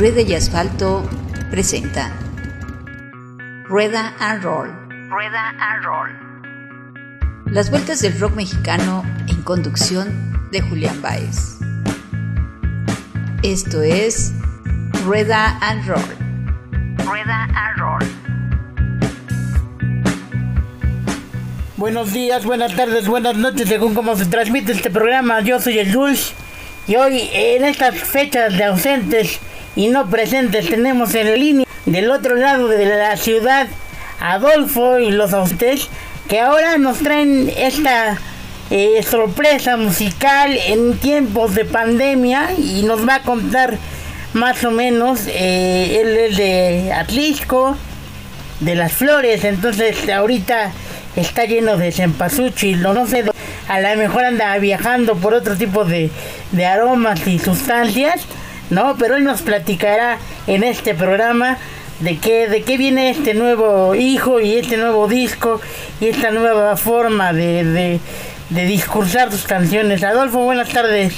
Rueda y Asfalto presenta Rueda and Roll. Rueda and Roll. Las vueltas del rock mexicano en conducción de Julián Baez. Esto es Rueda and Roll. Rueda and Roll. Buenos días, buenas tardes, buenas noches, según cómo se transmite este programa. Yo soy el Dulce y hoy en estas fechas de ausentes y no presentes tenemos en línea del otro lado de la ciudad Adolfo y los ausentes que ahora nos traen esta eh, sorpresa musical en tiempos de pandemia y nos va a contar más o menos, eh, él es de Atlisco, de las flores, entonces ahorita está lleno de cempasúchil, no sé, a lo mejor anda viajando por otro tipo de, de aromas y sustancias ¿no? Pero él nos platicará en este programa de qué, de qué viene este nuevo hijo y este nuevo disco y esta nueva forma de, de, de discursar sus canciones. Adolfo, buenas tardes.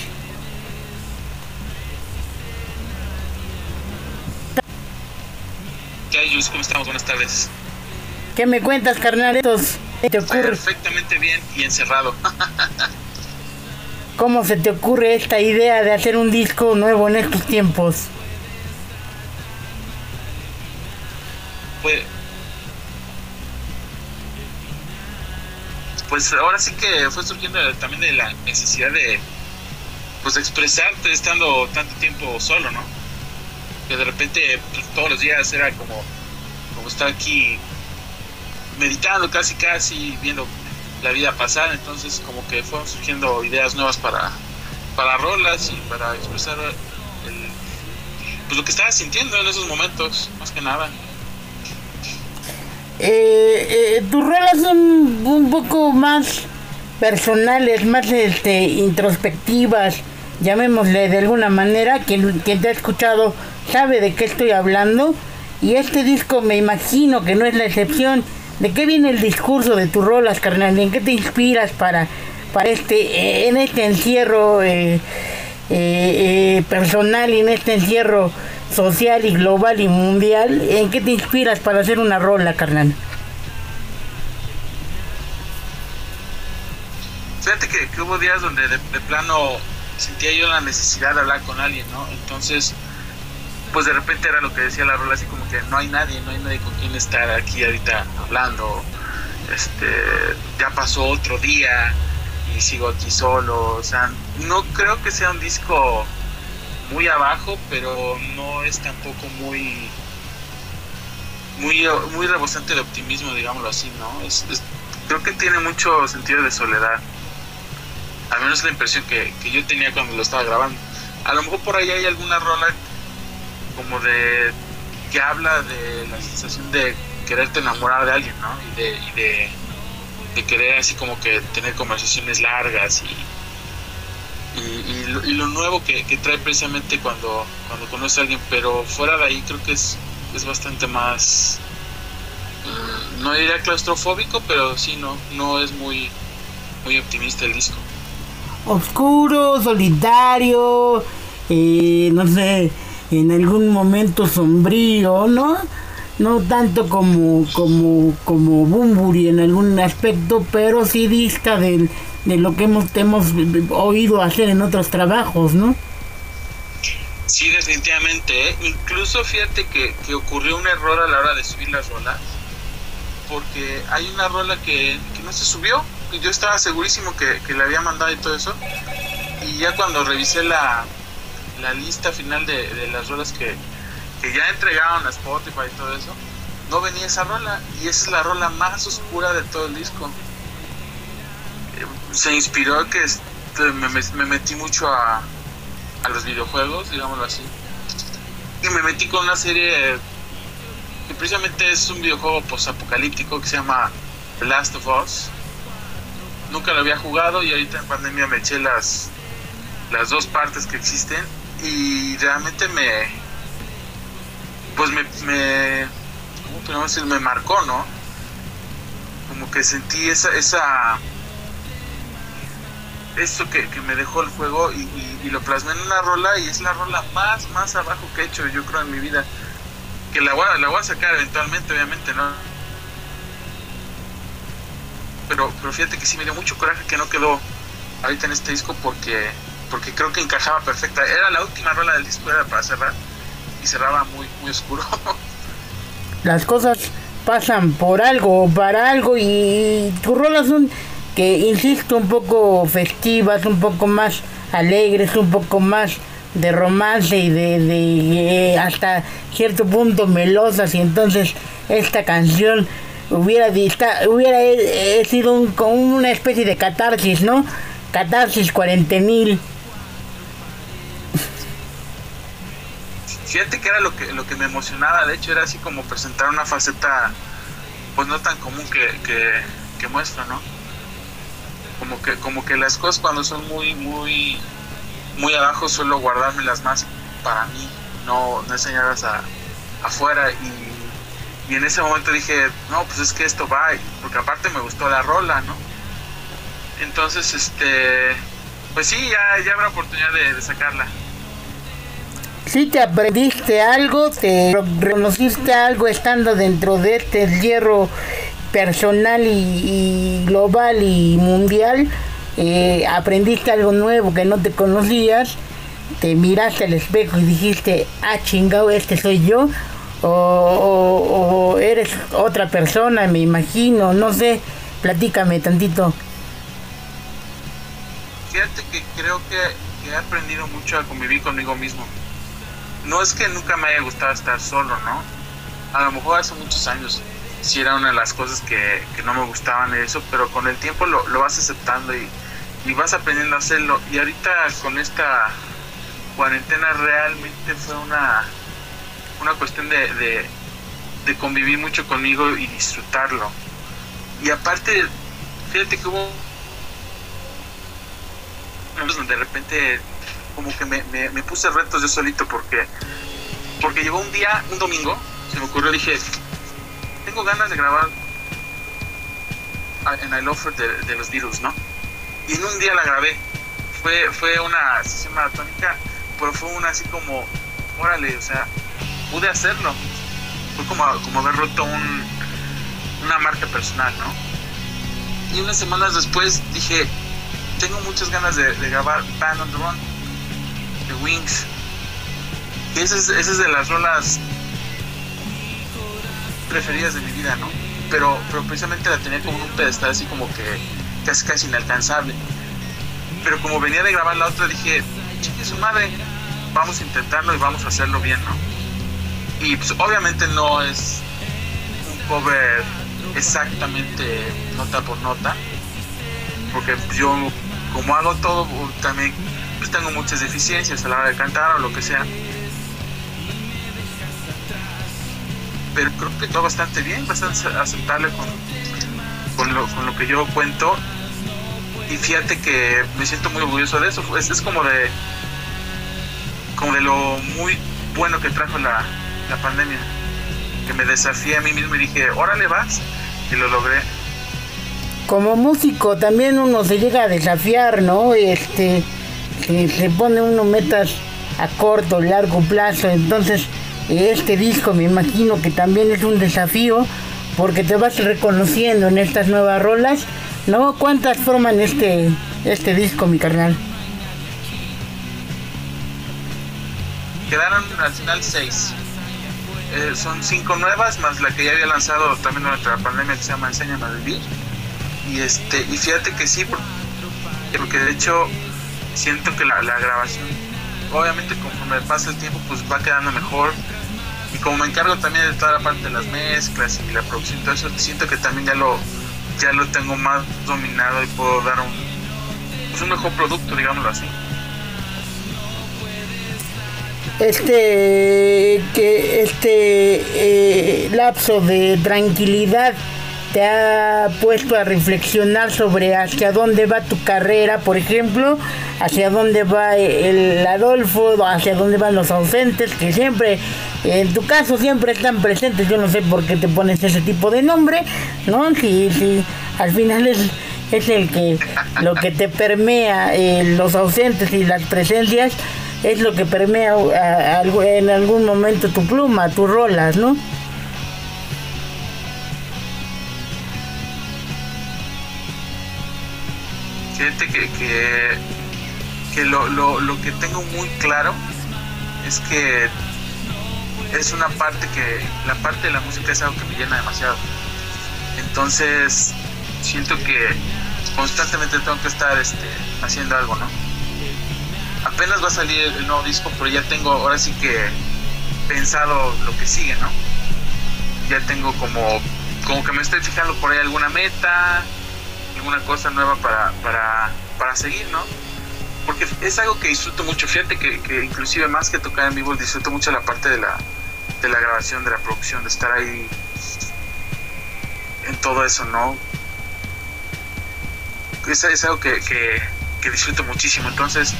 ¿Qué hay, ¿Cómo estamos? Buenas tardes. ¿Qué me cuentas, carnal? ¿Te ocurre? Perfectamente bien y encerrado. ¿Cómo se te ocurre esta idea de hacer un disco nuevo en estos tiempos? Pues, pues ahora sí que fue surgiendo también de la necesidad de pues expresarte estando tanto tiempo solo, ¿no? Que de repente pues, todos los días era como como estar aquí meditando casi casi viendo la vida pasada, entonces como que fueron surgiendo ideas nuevas para, para rolas y para expresar el, pues lo que estaba sintiendo en esos momentos, más que nada. Eh, eh, tus rolas son un poco más personales, más este, introspectivas, llamémosle de alguna manera, quien, quien te ha escuchado sabe de qué estoy hablando. Y este disco me imagino que no es la excepción ¿De qué viene el discurso de tus rolas, carnal? ¿En qué te inspiras para, para este, en este encierro eh, eh, eh, personal y en este encierro social y global y mundial? ¿En qué te inspiras para hacer una rola, carnal? Fíjate que, hubo días donde de, de, plano sentía yo la necesidad de hablar con alguien, ¿no? Entonces pues de repente era lo que decía la rola, así como que no hay nadie, no hay nadie con quien estar aquí ahorita hablando. Este, ya pasó otro día y sigo aquí solo. O sea, no creo que sea un disco muy abajo, pero no es tampoco muy muy muy rebosante de optimismo, digámoslo así, ¿no? Es, creo que tiene mucho sentido de soledad. Al menos la impresión que, que yo tenía cuando lo estaba grabando. A lo mejor por ahí hay alguna rola como de que habla de la sensación de quererte enamorar de alguien, ¿no? Y de, y de, querer así como que tener conversaciones largas y, y lo, nuevo que, que, trae precisamente cuando, cuando conoce a alguien, pero fuera de ahí creo que es, es bastante más, mm, no diría claustrofóbico, pero sí, no, no es muy, muy optimista el disco. Oscuro, solitario, eh, no sé, en algún momento sombrío, ¿no? No tanto como, como, como Bumburi en algún aspecto, pero sí dista de, de lo que hemos, hemos oído hacer en otros trabajos, ¿no? Sí, definitivamente. ¿eh? Incluso fíjate que, que, ocurrió un error a la hora de subir las rolas, porque hay una rola que, que no se subió, y yo estaba segurísimo que, que le había mandado y todo eso, y ya cuando revisé la, la lista final de, las rolas que, que, ya entregaron a Spotify y todo eso, no venía esa rola. Y esa es la rola más oscura de todo el disco. Se inspiró que me, me, metí mucho a, a los videojuegos, digámoslo así. Y me metí con una serie que precisamente es un videojuego post-apocalíptico que se llama The Last of Us. Nunca lo había jugado y ahorita en pandemia me eché las, las dos partes que existen y realmente me pues me, me ¿cómo podemos decir? me marcó no como que sentí esa esa eso que, me dejó el juego y, lo plasmé en una rola y es la rola más, más abajo que he hecho yo creo en mi vida. Que la voy, la voy a sacar eventualmente, obviamente, ¿no? Pero, pero fíjate que sí me dio mucho coraje que no quedó ahorita en este disco porque, porque creo que encajaba perfecta. Era la última rola del disco, era para cerrar y cerraba muy, muy oscuro. Las cosas pasan por algo, para algo y tus rolas son que insisto un poco festivas, un poco más alegres, un poco más de romance y de, de eh, hasta cierto punto melosas y entonces esta canción hubiera hubiera eh, sido un, como una especie de catarsis, ¿no? Catarsis cuarentenil. Fíjate que era lo que lo que me emocionaba, de hecho era así como presentar una faceta pues no tan común que, que, que ¿no? como que como que las cosas cuando son muy muy muy abajo suelo guardármelas más para mí no, no enseñarlas a, afuera. Y, y, en ese momento dije no pues es que esto va porque aparte me gustó la rola no entonces este pues sí ya, ya habrá oportunidad de sacarla si te aprendiste algo, te reconociste algo estando dentro de este hierro personal y, global y mundial, eh, aprendiste algo nuevo que no te conocías, te miraste al espejo y dijiste, ah, chingado, este soy yo, o, eres otra persona, me imagino, no sé, platícame tantito. Fíjate que creo que, he aprendido mucho a convivir conmigo mismo. No es que nunca me haya gustado estar solo, ¿no? A lo mejor hace muchos años sí era una de las cosas que, no me gustaban de eso, pero con el tiempo lo, vas aceptando y, vas aprendiendo a hacerlo. Y ahorita con esta cuarentena realmente fue una, una cuestión de, de, convivir mucho conmigo y disfrutarlo. Y aparte, fíjate que hubo de repente como que me, me, puse retos yo solito porque porque llegó un día, un domingo, se me ocurrió, dije, tengo ganas de grabar en I Love de, de, los Beatles, ¿no? Y en un día la grabé. Fue, fue una sesión maratónica, pero fue una así como, órale, o sea, pude hacerlo. Fue como, como haber roto un, una marca personal, ¿no? Y unas semanas después dije, tengo muchas ganas de, grabar Band on the Run, Wings. Y esa es, de las rolas preferidas de mi vida, ¿no? Pero, pero precisamente la tenía como un pedestal así como que casi casi inalcanzable. Pero como venía de grabar la otra dije, chingue su madre, vamos a intentarlo y vamos a hacerlo bien, ¿no? Y pues obviamente no es un cover exactamente nota por nota, porque yo como hago todo también tengo muchas deficiencias a la hora de cantar o lo que sea pero creo que todo bastante bien, bastante aceptable con, con, lo, con lo que yo cuento. Y fíjate que me siento muy orgulloso de eso. Es, es como de como de lo muy bueno que trajo la, la pandemia. Que me desafié a mí mismo y dije, órale vas, y lo logré. Como músico también uno se llega a desafiar, ¿no? Este, se, pone uno metas a corto, largo plazo, entonces este disco me imagino que también es un desafío porque te vas reconociendo en estas nuevas rolas, ¿no? ¿Cuántas forman este, este disco, mi carnal? Quedaron al final seis. Eh, son cinco nuevas, más la que ya había lanzado también durante la pandemia que se llama Enséñame a Vivir. Y, este, y fíjate que sí, porque de hecho siento que la, la grabación, obviamente conforme pasa el tiempo, pues va quedando mejor y como me encargo también de toda la parte de las mezclas y la producción todo eso, siento que también ya lo, ya lo tengo más dominado y puedo dar un, pues un mejor producto, digámoslo así. Este, que este eh, lapso de tranquilidad te ha puesto a reflexionar sobre hacia dónde va tu carrera, por ejemplo, hacia dónde va el Adolfo, hacia dónde van los ausentes, que siempre, en tu caso, siempre están presentes. Yo no sé por qué te pones ese tipo de nombre, ¿no? Si, si al final es es el que lo que te permea eh, los ausentes y las presencias es lo que permea en algún momento tu pluma, tus rolas, ¿no? Que, que, que lo, lo, lo que tengo muy claro es que es una parte que la parte de la música es algo que me llena demasiado. Entonces, siento que constantemente tengo que estar este, haciendo algo, ¿no? Apenas va a salir el nuevo disco, pero ya tengo ahora sí que pensado lo que sigue, ¿no? Ya tengo como, como que me estoy fijando por ahí alguna meta, alguna cosa nueva para, para, para seguir, ¿no? Porque es algo que disfruto mucho. Fíjate que, que inclusive más que tocar en vivo, disfruto mucho la parte de la, de la grabación, de la producción, de estar ahí en todo eso, ¿no? Es, algo que, que, disfruto muchísimo. Entonces,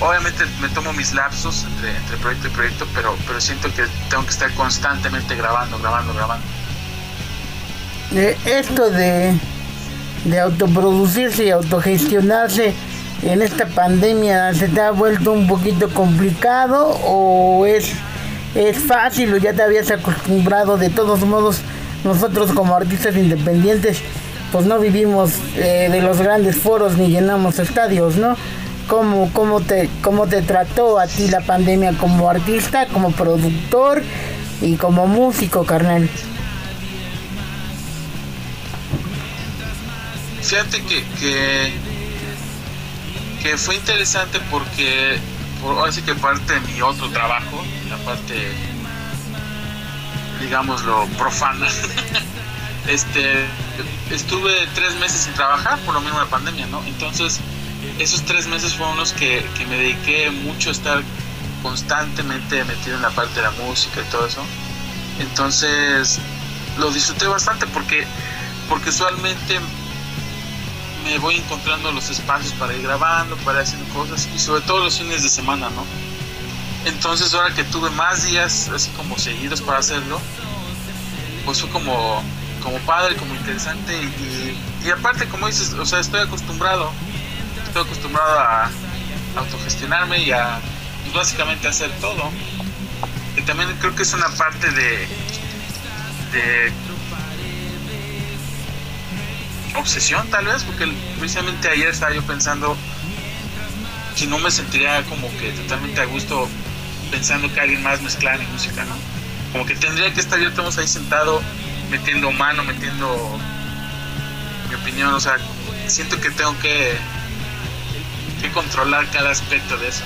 obviamente me tomo mis lapsos entre, proyecto y proyecto, pero, pero siento que tengo que estar constantemente grabando, grabando, grabando. esto de, de autoproducirse y autogestionarse en esta pandemia se te ha vuelto un poquito complicado o es es fácil o ya te habías acostumbrado. De todos modos, nosotros como artistas independientes, pues no vivimos eh, de los grandes foros ni llenamos estadios, ¿no? ¿Cómo, cómo, te, ¿Cómo te trató a ti la pandemia como artista, como productor y como músico, carnal? Fíjate que, que, que fue interesante porque por, ahora sí que parte de mi otro trabajo, la parte, digámoslo, profana. este, estuve tres meses sin trabajar por lo mismo la pandemia, ¿no? Entonces, esos tres meses fueron los que, que me dediqué mucho a estar constantemente metido en la parte de la música y todo eso. Entonces, lo disfruté bastante porque, porque usualmente me voy encontrando los espacios para ir grabando, para hacer cosas y sobre todo los fines de semana, ¿no? Entonces ahora que tuve más días así como seguidos para hacerlo, pues fue como, como padre, como interesante y, y aparte como dices, o sea, estoy acostumbrado, estoy acostumbrado a autogestionarme y a pues, básicamente hacer todo. Y también creo que es una parte de, de obsesión tal vez, porque precisamente ayer estaba yo pensando si no me sentiría como que totalmente a gusto pensando que alguien más mezclara mi música, ¿no? Como que tendría que estar yo estamos ahí sentado metiendo mano, metiendo mi opinión, o sea, siento que tengo que, que controlar cada aspecto de eso.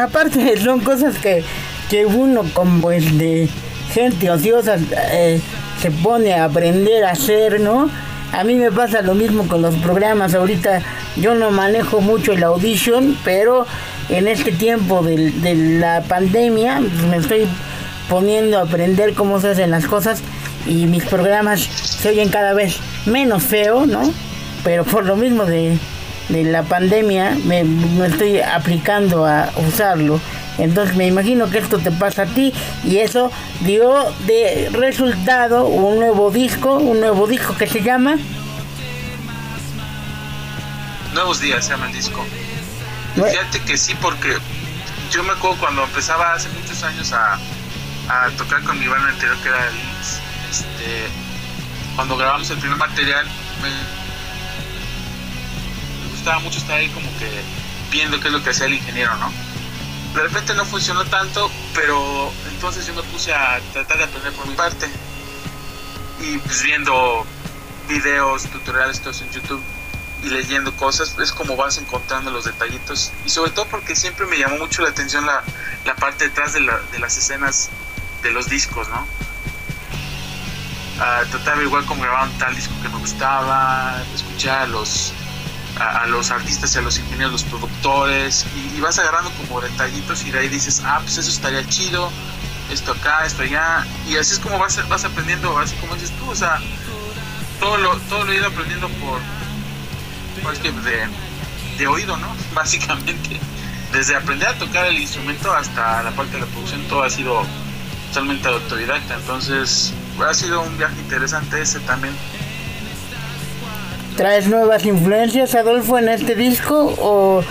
Aparte son cosas que, que uno como el de gente ociosa eh, se pone a aprender a hacer, ¿no? A mí me pasa lo mismo con los programas. Ahorita yo no manejo mucho el audition, pero en este tiempo de, la pandemia pues, me estoy poniendo a aprender cómo se hacen las cosas y mis programas se oyen cada vez menos feo, ¿no? Pero por lo mismo de, la pandemia me, me estoy aplicando a usarlo. Entonces me imagino que esto te pasa a ti y eso dio de resultado un nuevo disco, un nuevo disco que se llama Nuevos días se llama el disco. Fíjate que sí, porque yo me acuerdo cuando empezaba hace muchos años a, tocar con mi banda anterior que era el este, cuando grabamos el primer material me, me gustaba mucho estar ahí como que viendo qué es lo que hacía el ingeniero, ¿no? De repente no funcionó tanto, pero entonces yo me puse a tratar de aprender por mi parte. Y pues viendo videos, tutoriales, todos en YouTube y leyendo cosas, es como vas encontrando los detallitos. Y sobre todo porque siempre me llamó mucho la atención la, la parte detrás de, la, de las escenas de los discos, ¿no? Uh, trataba igual como grababan tal disco que me gustaba, escuchar los a, los artistas y a los ingenieros, los productores, y, vas agarrando como detallitos y de ahí dices, ah, pues eso estaría chido, esto acá, esto allá, y así es como vas, vas aprendiendo, así como dices tú, o sea, todo lo, todo lo he ido aprendiendo por, que de, de oído, ¿no? Básicamente, desde aprender a tocar el instrumento hasta la parte de la producción, todo ha sido totalmente autodidacta, entonces ha sido un viaje interesante ese también ¿Traes nuevas influencias, Adolfo, en este disco o,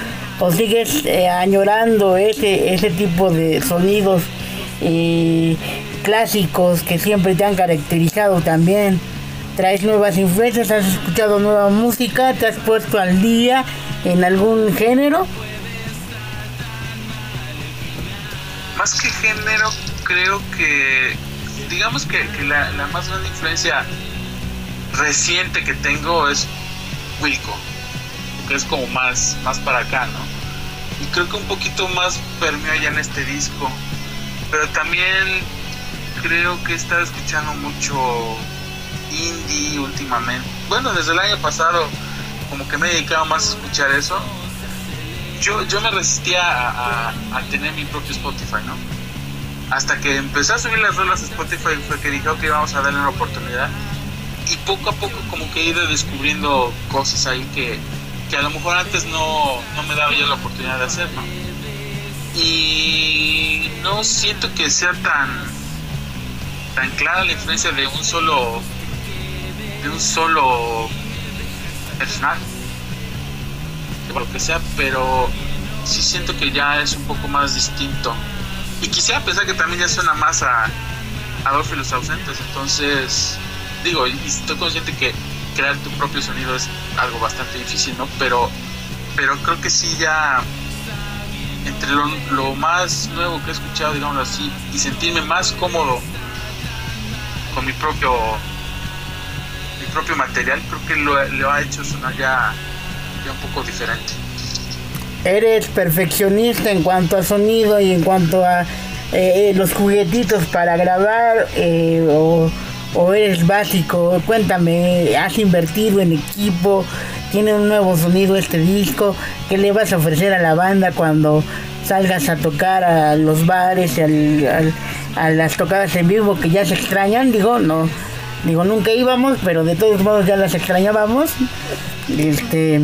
sigues eh, añorando ese, ese tipo de sonidos clásicos que siempre te han caracterizado también? ¿Traes nuevas influencias? ¿Has escuchado nueva música? ¿Te has puesto al día en algún género? Más que género, creo que, digamos que, la, la más grande influencia reciente que tengo es Wilco, que es como más, más para acá, ¿no? Y creo que un poquito más permeó ya en este disco. Pero también creo que he estado escuchando mucho indie últimamente. Bueno, desde el año pasado como que me he dedicado más a escuchar eso. Yo, yo me resistía a, a tener mi propio Spotify, ¿no? Hasta que empecé a subir las rolas a Spotify fue que dije, ok, vamos a darle una oportunidad y poco a poco como que he ido descubriendo cosas ahí que, a lo mejor antes no, me daba yo la oportunidad de hacer, ¿no? Y no siento que sea tan tan clara la influencia de un solo de un solo personal de lo que sea pero sí siento que ya es un poco más distinto y quisiera pensar que también ya suena más a Adolfo y los ausentes entonces digo, y estoy consciente que crear tu propio sonido es algo bastante difícil, ¿no? Pero, pero creo que sí ya entre lo, más nuevo que he escuchado, digámoslo así, y sentirme más cómodo con mi propio mi propio material, creo que lo, ha hecho sonar ya, ya, un poco diferente. Eres perfeccionista en cuanto a sonido y en cuanto a eh, los juguetitos para grabar eh, o o eres básico? Cuéntame, ¿has invertido en equipo? ¿Tiene un nuevo sonido este disco? ¿Qué le vas a ofrecer a la banda cuando salgas a tocar a los bares, y a las tocadas en vivo que ya se extrañan? Digo, no, digo, nunca íbamos, pero de todos modos ya las extrañábamos. Este,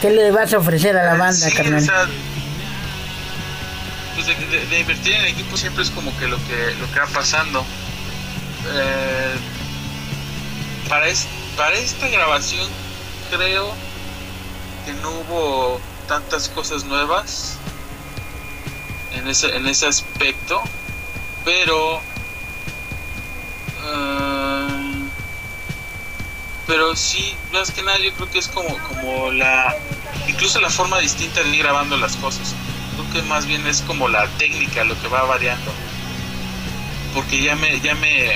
¿Qué le vas a ofrecer a la banda, carnal? Pues de, invertir en equipo siempre es como que lo que lo que va pasando. Eh, para para esta grabación creo que no hubo tantas cosas nuevas en ese en ese aspecto pero eh, pero sí más que nada yo creo que es como como la incluso la forma distinta de ir grabando las cosas creo que más bien es como la técnica lo que va variando. Porque ya me, ya me,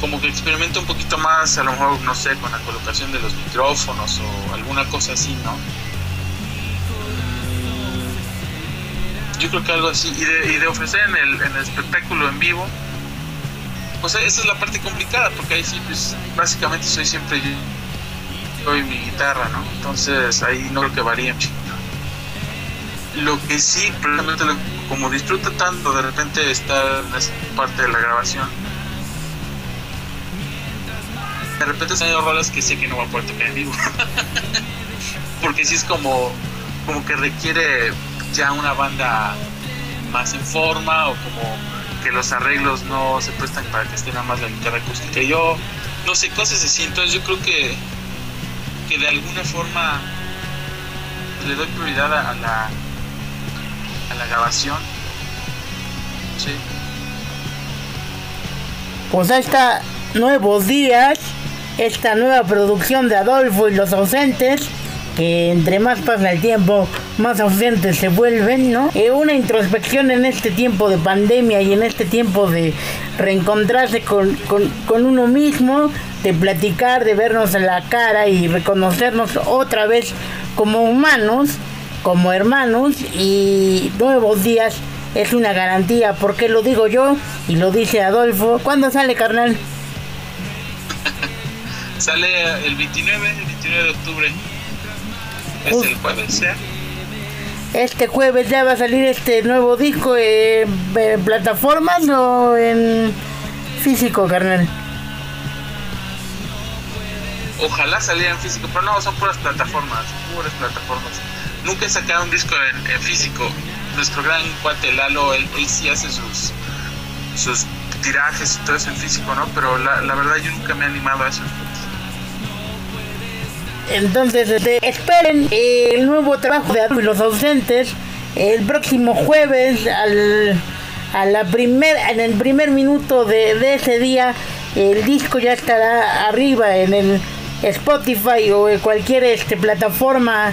como que experimento un poquito más, a lo mejor, no sé, con la colocación de los micrófonos o alguna cosa así, ¿no? Yo creo que algo así. Y de, y de ofrecer en el, en el espectáculo en vivo, pues esa es la parte complicada, porque ahí sí, pues básicamente soy siempre yo y mi guitarra, ¿no? Entonces ahí no creo que varíe lo que sí, probablemente como disfruto tanto de repente estar en esa parte de la grabación, de repente han rolas que sé que no va a poder tocar en vivo. Porque sí es como, como que requiere ya una banda más en forma o como que los arreglos no se prestan para que esté nada más la guitarra acústica. Yo, no sé, cosas así. Entonces yo creo que, que de alguna forma le doy prioridad a la, la grabación. Sí. Pues ahí está Nuevos Días, esta nueva producción de Adolfo y los ausentes, que entre más pasa el tiempo, más ausentes se vuelven, ¿no? Eh, una introspección en este tiempo de pandemia y en este tiempo de reencontrarse con, con, con uno mismo, de platicar, de vernos en la cara y reconocernos otra vez como humanos como hermanos y nuevos días es una garantía, porque lo digo yo y lo dice Adolfo. ¿Cuándo sale, carnal? sale el 29, el 29 de octubre. Es el jueves, ¿eh? Este jueves ya va a salir este nuevo disco en, plataformas o en físico, carnal. Ojalá saliera en físico, pero no, son puras plataformas, puras plataformas nunca he sacado un disco en, físico. Nuestro gran cuate Lalo, él, sí hace sus, sus tirajes y todo eso en físico, ¿no? Pero la, la verdad yo nunca me he animado a eso. Entonces, este, esperen el nuevo trabajo de y los ausentes el próximo jueves al, a la primer, en el primer minuto de, de ese día. El disco ya estará arriba en el Spotify o en cualquier este, plataforma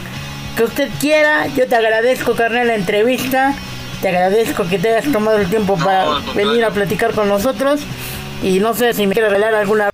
que usted quiera. Yo te agradezco, carnal, la entrevista. Te agradezco que te hayas tomado el tiempo para venir a platicar con nosotros. Y no sé si me quiere regalar alguna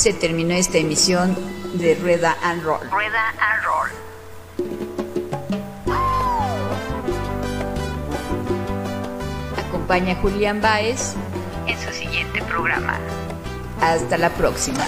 se terminó esta emisión de Rueda and Roll. Rueda and Roll. Acompaña a Julián Baez en su siguiente programa. Hasta la próxima.